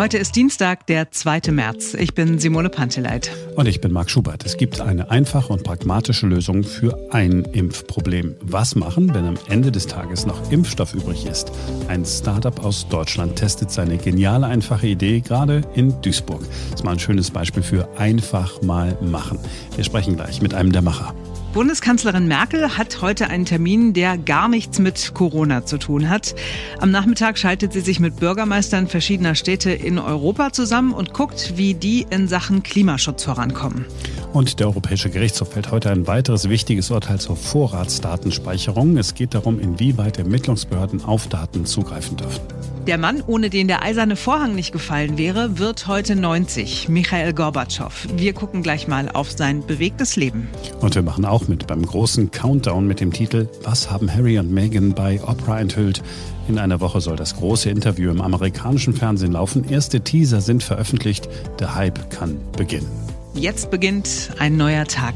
Heute ist Dienstag, der 2. März. Ich bin Simone Panteleit. Und ich bin Marc Schubert. Es gibt eine einfache und pragmatische Lösung für ein Impfproblem. Was machen, wenn am Ende des Tages noch Impfstoff übrig ist? Ein Startup aus Deutschland testet seine geniale, einfache Idee gerade in Duisburg. Das ist mal ein schönes Beispiel für einfach mal machen. Wir sprechen gleich mit einem der Macher. Bundeskanzlerin Merkel hat heute einen Termin, der gar nichts mit Corona zu tun hat. Am Nachmittag schaltet sie sich mit Bürgermeistern verschiedener Städte in Europa zusammen und guckt, wie die in Sachen Klimaschutz vorankommen. Und der Europäische Gerichtshof fällt heute ein weiteres wichtiges Urteil zur Vorratsdatenspeicherung. Es geht darum, inwieweit Ermittlungsbehörden auf Daten zugreifen dürfen. Der Mann, ohne den der eiserne Vorhang nicht gefallen wäre, wird heute 90. Michael Gorbatschow. Wir gucken gleich mal auf sein bewegtes Leben. Und wir machen auch mit beim großen Countdown mit dem Titel Was haben Harry und Meghan bei Oprah enthüllt? In einer Woche soll das große Interview im amerikanischen Fernsehen laufen. Erste Teaser sind veröffentlicht. Der Hype kann beginnen. Jetzt beginnt ein neuer Tag.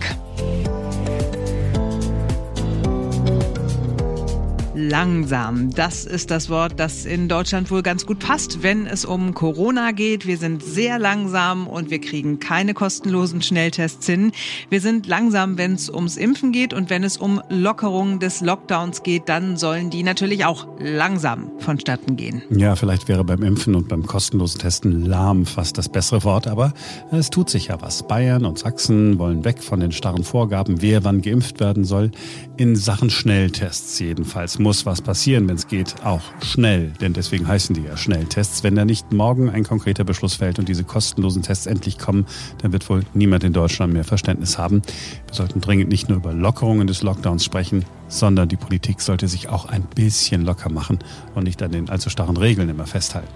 Langsam, das ist das Wort, das in Deutschland wohl ganz gut passt, wenn es um Corona geht. Wir sind sehr langsam und wir kriegen keine kostenlosen Schnelltests hin. Wir sind langsam, wenn es ums Impfen geht und wenn es um Lockerungen des Lockdowns geht, dann sollen die natürlich auch langsam vonstatten gehen. Ja, vielleicht wäre beim Impfen und beim kostenlosen Testen lahm fast das bessere Wort, aber es tut sich ja was. Bayern und Sachsen wollen weg von den starren Vorgaben, wer wann geimpft werden soll. In Sachen Schnelltests jedenfalls muss was passieren, wenn es geht, auch schnell. Denn deswegen heißen die ja Schnelltests. Wenn da nicht morgen ein konkreter Beschluss fällt und diese kostenlosen Tests endlich kommen, dann wird wohl niemand in Deutschland mehr Verständnis haben. Wir sollten dringend nicht nur über Lockerungen des Lockdowns sprechen, sondern die Politik sollte sich auch ein bisschen locker machen und nicht an den allzu starren Regeln immer festhalten.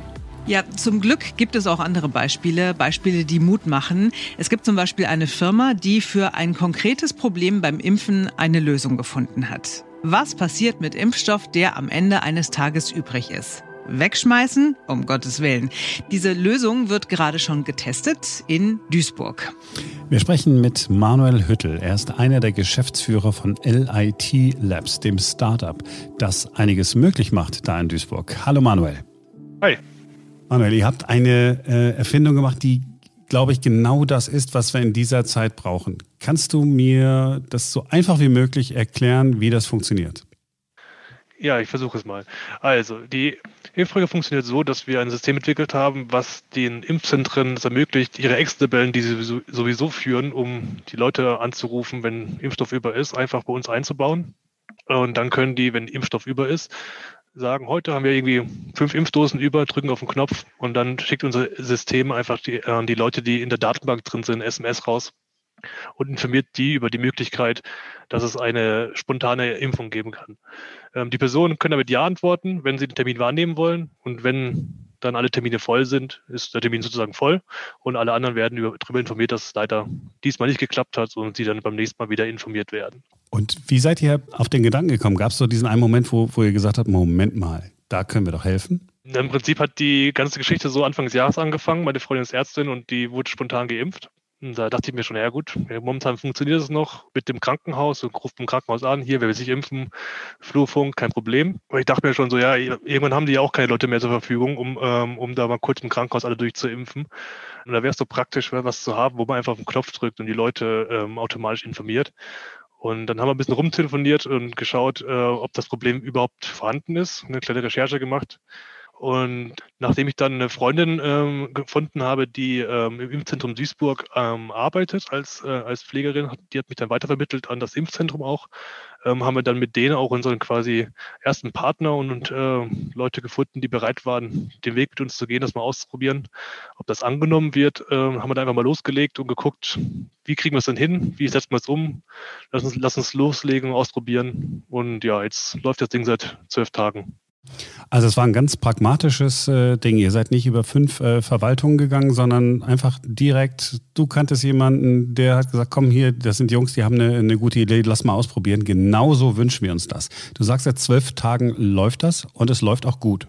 Ja, zum Glück gibt es auch andere Beispiele, Beispiele, die Mut machen. Es gibt zum Beispiel eine Firma, die für ein konkretes Problem beim Impfen eine Lösung gefunden hat. Was passiert mit Impfstoff, der am Ende eines Tages übrig ist? Wegschmeißen? Um Gottes Willen. Diese Lösung wird gerade schon getestet in Duisburg. Wir sprechen mit Manuel Hüttel. Er ist einer der Geschäftsführer von LIT Labs, dem Startup, das einiges möglich macht da in Duisburg. Hallo Manuel. Hi. Manuel, ihr habt eine äh, Erfindung gemacht, die glaube ich, genau das ist, was wir in dieser Zeit brauchen. Kannst du mir das so einfach wie möglich erklären, wie das funktioniert? Ja, ich versuche es mal. Also, die Impffolge funktioniert so, dass wir ein System entwickelt haben, was den Impfzentren es ermöglicht, ihre Excel-Tabellen, die sie sowieso führen, um die Leute anzurufen, wenn Impfstoff über ist, einfach bei uns einzubauen. Und dann können die, wenn Impfstoff über ist, sagen, heute haben wir irgendwie fünf Impfdosen über, drücken auf den Knopf und dann schickt unser System einfach die, äh, die Leute, die in der Datenbank drin sind, SMS raus und informiert die über die Möglichkeit, dass es eine spontane Impfung geben kann. Ähm, die Personen können damit Ja antworten, wenn sie den Termin wahrnehmen wollen und wenn dann alle Termine voll sind, ist der Termin sozusagen voll und alle anderen werden darüber informiert, dass es leider diesmal nicht geklappt hat und sie dann beim nächsten Mal wieder informiert werden. Und wie seid ihr auf den Gedanken gekommen? Gab es so diesen einen Moment, wo, wo ihr gesagt habt, Moment mal, da können wir doch helfen? Im Prinzip hat die ganze Geschichte so Anfang des Jahres angefangen. Meine Freundin ist Ärztin und die wurde spontan geimpft. Und da dachte ich mir schon, ja gut, momentan funktioniert es noch mit dem Krankenhaus und ruft im Krankenhaus an, hier, wer will sich impfen, Flurfunk, kein Problem. Aber ich dachte mir schon so, ja, irgendwann haben die ja auch keine Leute mehr zur Verfügung, um, ähm, um da mal kurz im Krankenhaus alle durchzuimpfen. Und da wäre es so praktisch, was zu haben, wo man einfach auf den Knopf drückt und die Leute ähm, automatisch informiert. Und dann haben wir ein bisschen rumtelefoniert und geschaut, äh, ob das Problem überhaupt vorhanden ist, eine kleine Recherche gemacht. Und nachdem ich dann eine Freundin ähm, gefunden habe, die ähm, im Impfzentrum Duisburg ähm, arbeitet als, äh, als Pflegerin, die hat mich dann weitervermittelt an das Impfzentrum auch, ähm, haben wir dann mit denen auch unseren quasi ersten Partner und, und äh, Leute gefunden, die bereit waren, den Weg mit uns zu gehen, das mal auszuprobieren. Ob das angenommen wird, äh, haben wir dann einfach mal losgelegt und geguckt, wie kriegen wir es denn hin, wie setzen wir es um, lass uns, lass uns loslegen, ausprobieren. Und ja, jetzt läuft das Ding seit zwölf Tagen. Also es war ein ganz pragmatisches äh, Ding. Ihr seid nicht über fünf äh, Verwaltungen gegangen, sondern einfach direkt, du kanntest jemanden, der hat gesagt, komm hier, das sind Jungs, die haben eine, eine gute Idee, lass mal ausprobieren. Genauso wünschen wir uns das. Du sagst, seit zwölf Tagen läuft das und es läuft auch gut.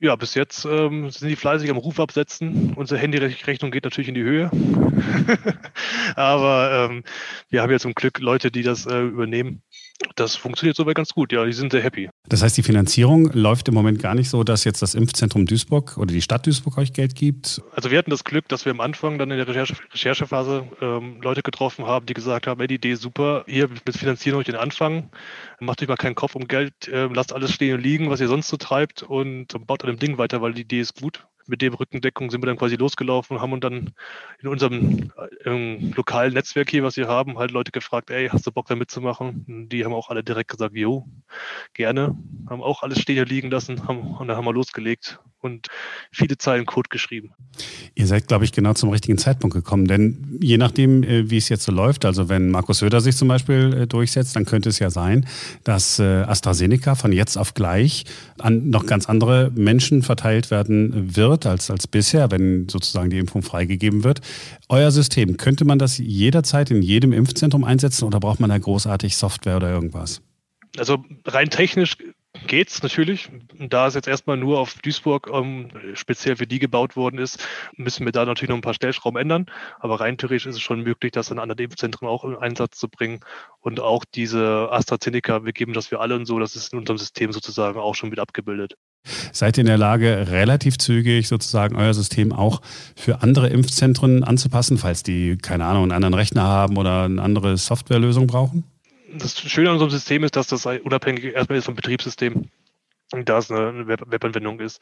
Ja, bis jetzt ähm, sind die fleißig am Ruf absetzen. Unsere Handyrechnung geht natürlich in die Höhe. Aber ähm, wir haben ja zum Glück Leute, die das äh, übernehmen. Das funktioniert soweit ganz gut, ja, die sind sehr happy. Das heißt, die Finanzierung läuft im Moment gar nicht so, dass jetzt das Impfzentrum Duisburg oder die Stadt Duisburg euch Geld gibt? Also wir hatten das Glück, dass wir am Anfang dann in der Recherche, Recherchephase ähm, Leute getroffen haben, die gesagt haben, hey, die Idee ist super, hier, wir finanzieren euch den Anfang, macht euch mal keinen Kopf um Geld, äh, lasst alles stehen und liegen, was ihr sonst so treibt und baut an dem Ding weiter, weil die Idee ist gut mit dem Rückendeckung sind wir dann quasi losgelaufen und haben uns dann in unserem äh, lokalen Netzwerk hier, was wir haben, halt Leute gefragt, ey, hast du Bock da mitzumachen? Und die haben auch alle direkt gesagt, jo, gerne. Haben auch alles stehen liegen lassen haben, und dann haben wir losgelegt und viele Zeilen Code geschrieben. Ihr seid, glaube ich, genau zum richtigen Zeitpunkt gekommen, denn je nachdem, äh, wie es jetzt so läuft, also wenn Markus Söder sich zum Beispiel äh, durchsetzt, dann könnte es ja sein, dass äh, AstraZeneca von jetzt auf gleich an noch ganz andere Menschen verteilt werden wird als, als bisher, wenn sozusagen die Impfung freigegeben wird. Euer System, könnte man das jederzeit in jedem Impfzentrum einsetzen oder braucht man da großartig Software oder irgendwas? Also rein technisch geht's natürlich. Da es jetzt erstmal nur auf Duisburg ähm, speziell für die gebaut worden ist, müssen wir da natürlich noch ein paar Stellschrauben ändern. Aber rein theoretisch ist es schon möglich, das in anderen Impfzentren auch in Einsatz zu bringen. Und auch diese AstraZeneca, wir geben das für alle und so, das ist in unserem System sozusagen auch schon mit abgebildet. Seid ihr in der Lage, relativ zügig sozusagen euer System auch für andere Impfzentren anzupassen, falls die, keine Ahnung, einen anderen Rechner haben oder eine andere Softwarelösung brauchen? das Schöne an unserem System ist, dass das unabhängig erstmal ist vom Betriebssystem, da es eine Webanwendung ist.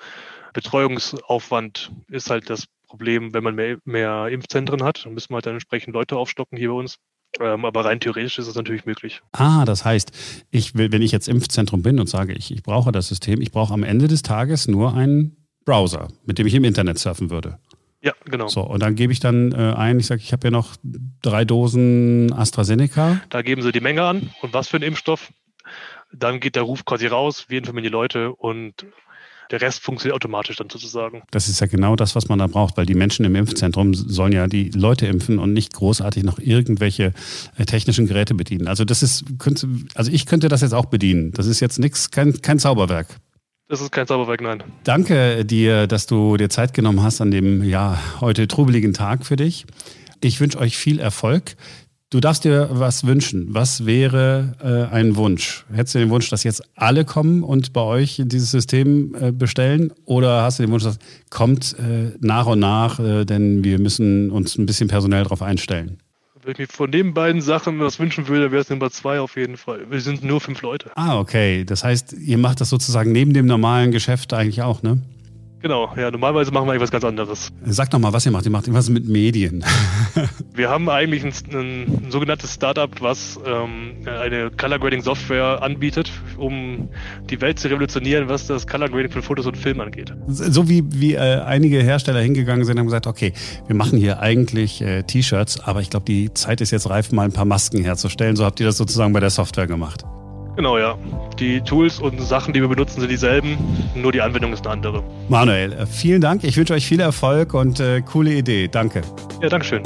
Betreuungsaufwand ist halt das Problem, wenn man mehr, mehr Impfzentren hat, dann müssen wir halt dann entsprechend Leute aufstocken hier bei uns. Ähm, aber rein theoretisch ist es natürlich möglich. Ah, das heißt, ich will, wenn ich jetzt Impfzentrum bin und sage, ich, ich brauche das System, ich brauche am Ende des Tages nur einen Browser, mit dem ich im Internet surfen würde. Ja, genau. So, und dann gebe ich dann äh, ein, ich sage, ich habe ja noch drei Dosen AstraZeneca. Da geben sie die Menge an und was für ein Impfstoff. Dann geht der Ruf quasi raus, wir informieren die Leute und der Rest funktioniert automatisch dann sozusagen. Das ist ja genau das, was man da braucht, weil die Menschen im Impfzentrum sollen ja die Leute impfen und nicht großartig noch irgendwelche äh, technischen Geräte bedienen. Also das ist, also ich könnte das jetzt auch bedienen. Das ist jetzt nichts, kein, kein Zauberwerk. Das ist kein Zauberwerk, nein. Danke dir, dass du dir Zeit genommen hast an dem ja heute trubeligen Tag für dich. Ich wünsche euch viel Erfolg. Du darfst dir was wünschen. Was wäre äh, ein Wunsch? Hättest du den Wunsch, dass jetzt alle kommen und bei euch dieses System äh, bestellen? Oder hast du den Wunsch, dass kommt äh, nach und nach, äh, denn wir müssen uns ein bisschen personell darauf einstellen? Wenn ich mir von den beiden Sachen was wünschen würde, wäre es Nummer zwei auf jeden Fall. Wir sind nur fünf Leute. Ah, okay. Das heißt, ihr macht das sozusagen neben dem normalen Geschäft eigentlich auch, ne? Genau, ja, normalerweise machen wir eigentlich was ganz anderes. Sag doch mal, was ihr macht. Ihr macht irgendwas mit Medien. wir haben eigentlich ein, ein sogenanntes Startup, was ähm, eine Color Grading Software anbietet, um die Welt zu revolutionieren, was das Color Grading von Fotos und Filmen angeht. So wie, wie äh, einige Hersteller hingegangen sind und haben gesagt, okay, wir machen hier eigentlich äh, T-Shirts, aber ich glaube, die Zeit ist jetzt reif, mal ein paar Masken herzustellen. So habt ihr das sozusagen bei der Software gemacht. Genau, ja. Die Tools und Sachen, die wir benutzen, sind dieselben, nur die Anwendung ist eine andere. Manuel, äh, vielen Dank. Ich wünsche euch viel Erfolg und äh, coole Idee. Danke. Ja, Dankeschön.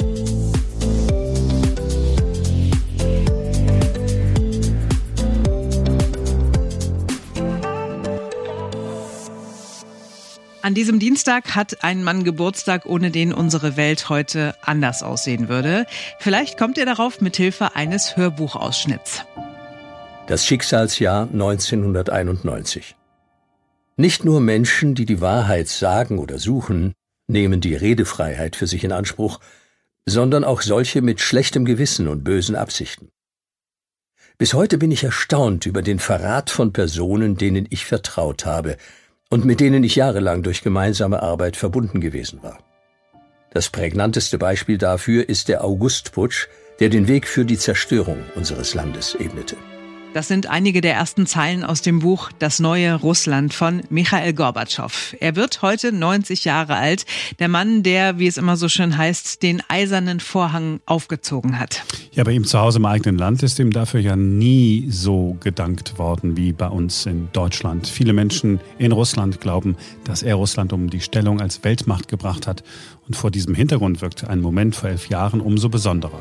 An diesem Dienstag hat ein Mann Geburtstag, ohne den unsere Welt heute anders aussehen würde. Vielleicht kommt ihr darauf mit Hilfe eines Hörbuchausschnitts. Das Schicksalsjahr 1991. Nicht nur Menschen, die die Wahrheit sagen oder suchen, nehmen die Redefreiheit für sich in Anspruch, sondern auch solche mit schlechtem Gewissen und bösen Absichten. Bis heute bin ich erstaunt über den Verrat von Personen, denen ich vertraut habe und mit denen ich jahrelang durch gemeinsame Arbeit verbunden gewesen war. Das prägnanteste Beispiel dafür ist der Augustputsch, der den Weg für die Zerstörung unseres Landes ebnete. Das sind einige der ersten Zeilen aus dem Buch Das neue Russland von Michael Gorbatschow. Er wird heute 90 Jahre alt. Der Mann, der, wie es immer so schön heißt, den eisernen Vorhang aufgezogen hat. Ja, bei ihm zu Hause im eigenen Land ist ihm dafür ja nie so gedankt worden wie bei uns in Deutschland. Viele Menschen in Russland glauben, dass er Russland um die Stellung als Weltmacht gebracht hat. Und vor diesem Hintergrund wirkt ein Moment vor elf Jahren umso besonderer.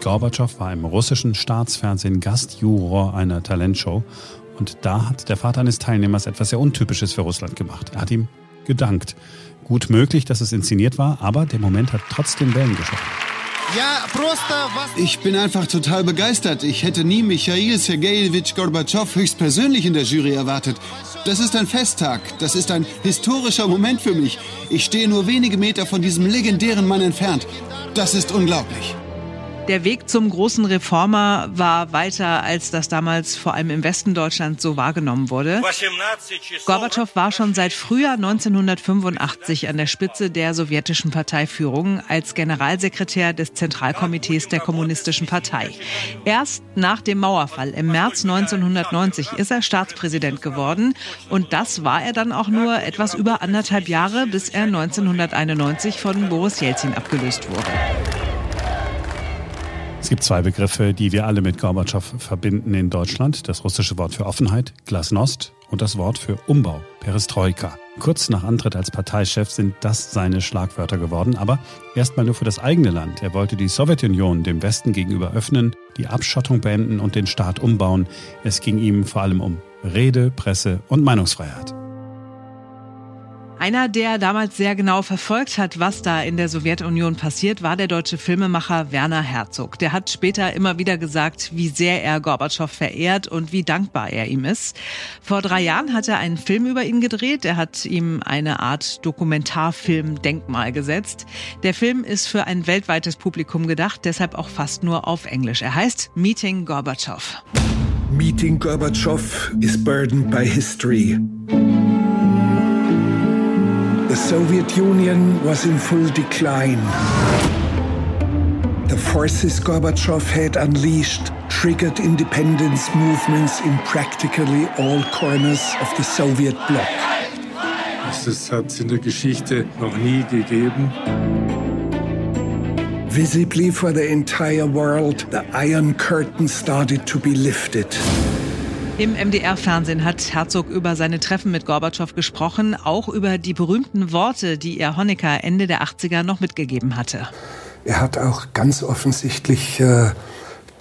Gorbatschow war im russischen Staatsfernsehen Gastjuror einer Talentshow und da hat der Vater eines Teilnehmers etwas sehr Untypisches für Russland gemacht. Er hat ihm gedankt. Gut möglich, dass es inszeniert war, aber der Moment hat trotzdem Wellen geschossen. Ich bin einfach total begeistert. Ich hätte nie Michail Sergejewitsch Gorbatschow höchstpersönlich in der Jury erwartet. Das ist ein Festtag. Das ist ein historischer Moment für mich. Ich stehe nur wenige Meter von diesem legendären Mann entfernt. Das ist unglaublich. Der Weg zum großen Reformer war weiter, als das damals vor allem im Westen Deutschlands so wahrgenommen wurde. Gorbatschow war schon seit Frühjahr 1985 an der Spitze der sowjetischen Parteiführung als Generalsekretär des Zentralkomitees der Kommunistischen Partei. Erst nach dem Mauerfall im März 1990 ist er Staatspräsident geworden und das war er dann auch nur etwas über anderthalb Jahre, bis er 1991 von Boris Jelzin abgelöst wurde. Es gibt zwei Begriffe, die wir alle mit Gorbatschow verbinden in Deutschland. Das russische Wort für Offenheit, Glasnost, und das Wort für Umbau, Perestroika. Kurz nach Antritt als Parteichef sind das seine Schlagwörter geworden, aber erstmal nur für das eigene Land. Er wollte die Sowjetunion dem Westen gegenüber öffnen, die Abschottung beenden und den Staat umbauen. Es ging ihm vor allem um Rede, Presse und Meinungsfreiheit. Einer, der damals sehr genau verfolgt hat, was da in der Sowjetunion passiert, war der deutsche Filmemacher Werner Herzog. Der hat später immer wieder gesagt, wie sehr er Gorbatschow verehrt und wie dankbar er ihm ist. Vor drei Jahren hat er einen Film über ihn gedreht. Er hat ihm eine Art Dokumentarfilm Denkmal gesetzt. Der Film ist für ein weltweites Publikum gedacht, deshalb auch fast nur auf Englisch. Er heißt Meeting Gorbatschow. Meeting Gorbatschow is burdened by history. The Soviet Union was in full decline. The forces Gorbachev had unleashed triggered independence movements in practically all corners of the Soviet bloc. Das hat es in der Geschichte noch nie gegeben. Visibly for the entire world, the Iron Curtain started to be lifted. Im MDR-Fernsehen hat Herzog über seine Treffen mit Gorbatschow gesprochen, auch über die berühmten Worte, die er Honecker Ende der 80er noch mitgegeben hatte. Er hat auch ganz offensichtlich äh,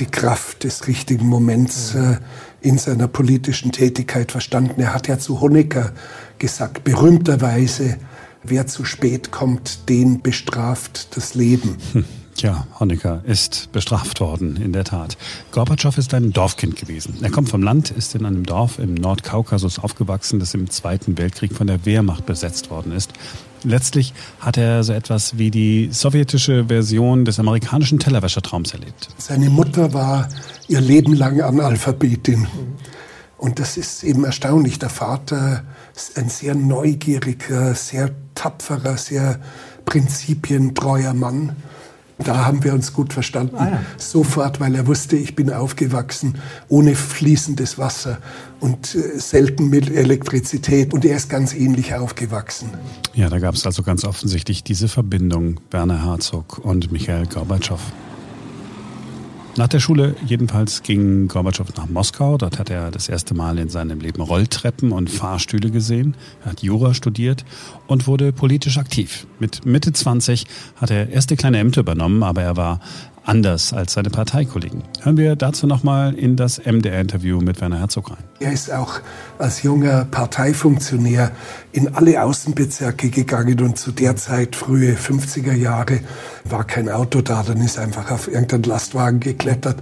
die Kraft des richtigen Moments äh, in seiner politischen Tätigkeit verstanden. Er hat ja zu Honecker gesagt, berühmterweise, wer zu spät kommt, den bestraft das Leben. Hm. Tja, Honecker ist bestraft worden, in der Tat. Gorbatschow ist ein Dorfkind gewesen. Er kommt vom Land, ist in einem Dorf im Nordkaukasus aufgewachsen, das im Zweiten Weltkrieg von der Wehrmacht besetzt worden ist. Letztlich hat er so etwas wie die sowjetische Version des amerikanischen Tellerwäschertraums erlebt. Seine Mutter war ihr Leben lang Analphabetin. Und das ist eben erstaunlich. Der Vater ist ein sehr neugieriger, sehr tapferer, sehr prinzipientreuer Mann. Da haben wir uns gut verstanden. Ah, ja. Sofort, weil er wusste, ich bin aufgewachsen ohne fließendes Wasser und äh, selten mit Elektrizität. Und er ist ganz ähnlich aufgewachsen. Ja, da gab es also ganz offensichtlich diese Verbindung Werner Herzog und Michael Gorbatschow. Nach der Schule jedenfalls ging Gorbatschow nach Moskau. Dort hat er das erste Mal in seinem Leben Rolltreppen und Fahrstühle gesehen. Er hat Jura studiert und wurde politisch aktiv. Mit Mitte 20 hat er erste kleine Ämter übernommen, aber er war anders als seine Parteikollegen. Hören wir dazu nochmal in das MDR-Interview mit Werner Herzog rein. Er ist auch als junger Parteifunktionär in alle Außenbezirke gegangen und zu der Zeit, frühe 50er Jahre, war kein Auto da, dann ist einfach auf irgendeinen Lastwagen geklettert.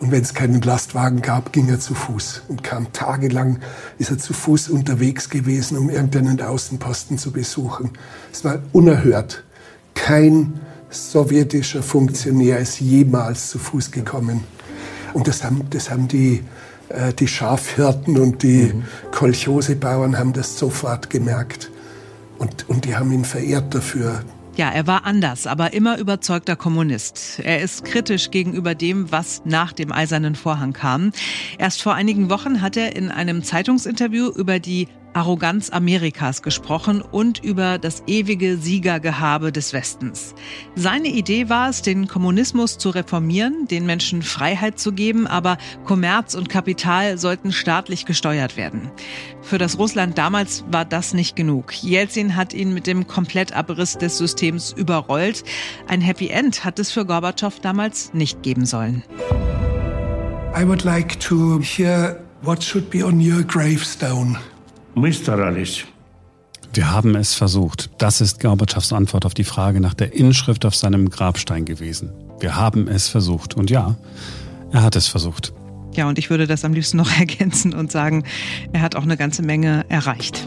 Und wenn es keinen Lastwagen gab, ging er zu Fuß und kam tagelang, ist er zu Fuß unterwegs gewesen, um irgendeinen Außenposten zu besuchen. Es war unerhört. Kein sowjetischer Funktionär ist jemals zu Fuß gekommen. Und das haben, das haben die, äh, die Schafhirten und die mhm. Kolchosebauern haben das sofort gemerkt. Und, und die haben ihn verehrt dafür. Ja, er war anders, aber immer überzeugter Kommunist. Er ist kritisch gegenüber dem, was nach dem Eisernen Vorhang kam. Erst vor einigen Wochen hat er in einem Zeitungsinterview über die Arroganz Amerikas gesprochen und über das ewige Siegergehabe des Westens. Seine Idee war es, den Kommunismus zu reformieren, den Menschen Freiheit zu geben, aber Kommerz und Kapital sollten staatlich gesteuert werden. Für das Russland damals war das nicht genug. Jelzin hat ihn mit dem Komplettabriss des Systems überrollt. Ein Happy End hat es für Gorbatschow damals nicht geben sollen. I would like to hear what should be on your gravestone. Wir haben es versucht. Das ist Gorbatschows Antwort auf die Frage nach der Inschrift auf seinem Grabstein gewesen. Wir haben es versucht. Und ja, er hat es versucht. Ja, und ich würde das am liebsten noch ergänzen und sagen, er hat auch eine ganze Menge erreicht.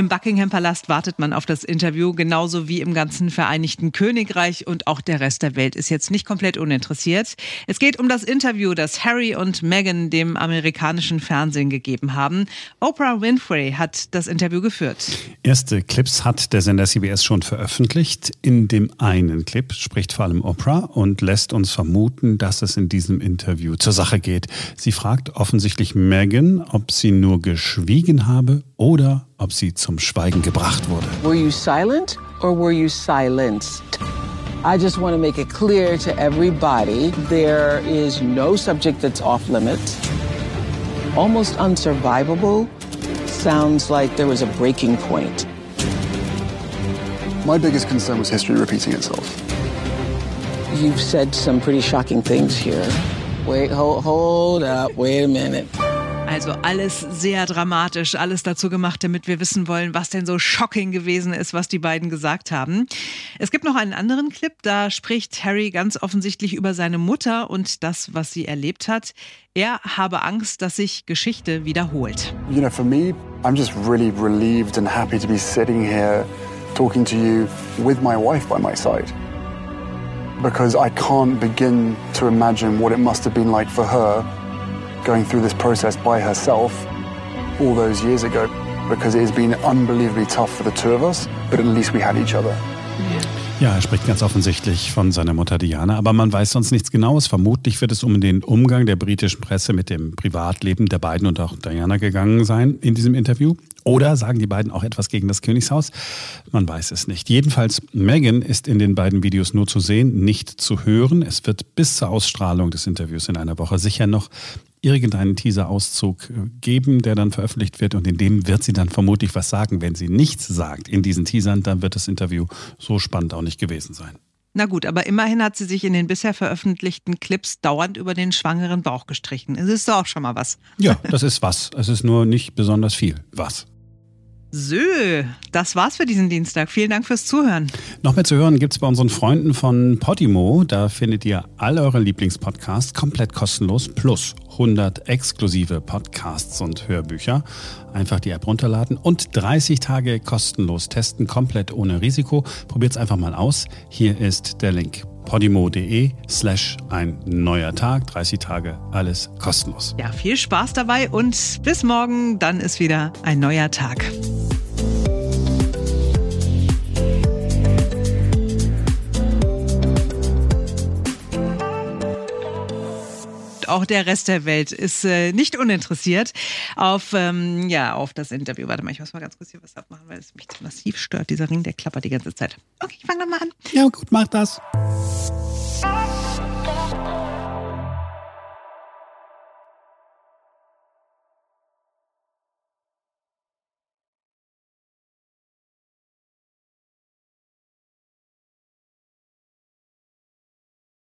Im Buckingham Palast wartet man auf das Interview, genauso wie im ganzen Vereinigten Königreich und auch der Rest der Welt ist jetzt nicht komplett uninteressiert. Es geht um das Interview, das Harry und Meghan dem amerikanischen Fernsehen gegeben haben. Oprah Winfrey hat das Interview geführt. Erste Clips hat der Sender CBS schon veröffentlicht. In dem einen Clip spricht vor allem Oprah und lässt uns vermuten, dass es in diesem Interview zur Sache geht. Sie fragt offensichtlich Meghan, ob sie nur geschwiegen habe oder ob sie zum Schweigen gebracht wurde. Were you silent or were you silenced? I just want to make it clear to everybody there is no subject that's off limits. Almost unsurvivable sounds like there was a breaking point. My biggest concern was history repeating itself. You've said some pretty shocking things here. Wait, hold, hold up, wait a minute. Also alles sehr dramatisch, alles dazu gemacht, damit wir wissen wollen, was denn so shocking gewesen ist, was die beiden gesagt haben. Es gibt noch einen anderen Clip, da spricht Harry ganz offensichtlich über seine Mutter und das, was sie erlebt hat. Er habe Angst, dass sich Geschichte wiederholt. You know, for me, I'm just really relieved and happy to be sitting here talking to you with my wife by my side. Because I can't begin to imagine what it must have been like for her going through this process by herself all those years ago because it has been unbelievably tough for the two of us, but at least we had each other. Ja, er spricht ganz offensichtlich von seiner Mutter Diana, aber man weiß sonst nichts Genaues. Vermutlich wird es um den Umgang der britischen Presse mit dem Privatleben der beiden und auch Diana gegangen sein in diesem Interview. Oder sagen die beiden auch etwas gegen das Königshaus? Man weiß es nicht. Jedenfalls, Meghan ist in den beiden Videos nur zu sehen, nicht zu hören. Es wird bis zur Ausstrahlung des Interviews in einer Woche sicher noch irgendeinen Teaser-Auszug äh, geben, der dann veröffentlicht wird und in dem wird sie dann vermutlich was sagen. Wenn sie nichts sagt in diesen Teasern, dann wird das Interview so spannend auch nicht gewesen sein. Na gut, aber immerhin hat sie sich in den bisher veröffentlichten Clips dauernd über den schwangeren Bauch gestrichen. Es ist doch auch schon mal was. Ja, das ist was. Es ist nur nicht besonders viel. Was? So, das war's für diesen Dienstag. Vielen Dank fürs Zuhören. Noch mehr zu hören gibt's bei unseren Freunden von Podimo. Da findet ihr all eure Lieblingspodcasts komplett kostenlos plus 100 exklusive Podcasts und Hörbücher. Einfach die App runterladen und 30 Tage kostenlos testen, komplett ohne Risiko. Probiert's einfach mal aus. Hier ist der Link podimo.de slash ein neuer Tag, 30 Tage, alles kostenlos. Ja, viel Spaß dabei und bis morgen, dann ist wieder ein neuer Tag. Auch der Rest der Welt ist äh, nicht uninteressiert auf, ähm, ja, auf das Interview. Warte mal, ich muss mal ganz kurz hier was abmachen, weil es mich massiv stört. Dieser Ring, der klappert die ganze Zeit. Okay, ich fange nochmal an. Ja, gut, mach das.